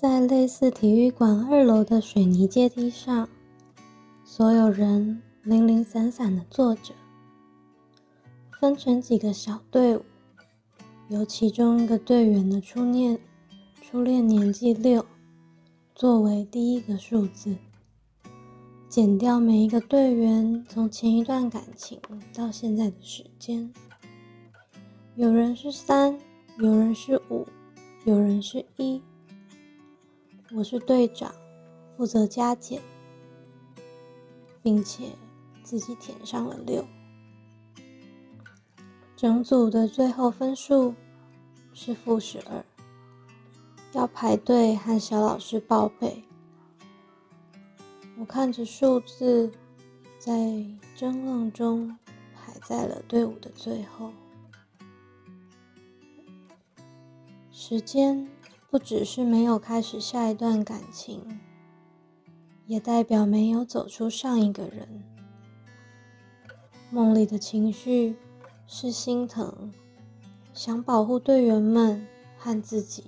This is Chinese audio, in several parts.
在类似体育馆二楼的水泥阶梯上，所有人零零散散的坐着，分成几个小队伍，由其中一个队员的初念初恋年纪六作为第一个数字，减掉每一个队员从前一段感情到现在的时间。有人是三，有人是五，有人是一。我是队长，负责加减，并且自己填上了六。整组的最后分数是负十二，要排队和小老师报备。我看着数字，在争论中排在了队伍的最后。时间。不只是没有开始下一段感情，也代表没有走出上一个人。梦里的情绪是心疼，想保护队员们和自己。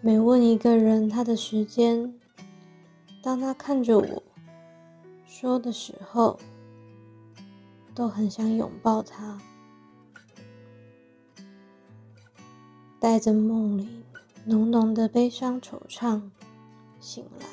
每问一个人他的时间，当他看着我说的时候，都很想拥抱他，带着梦里。浓浓的悲伤惆怅，醒来。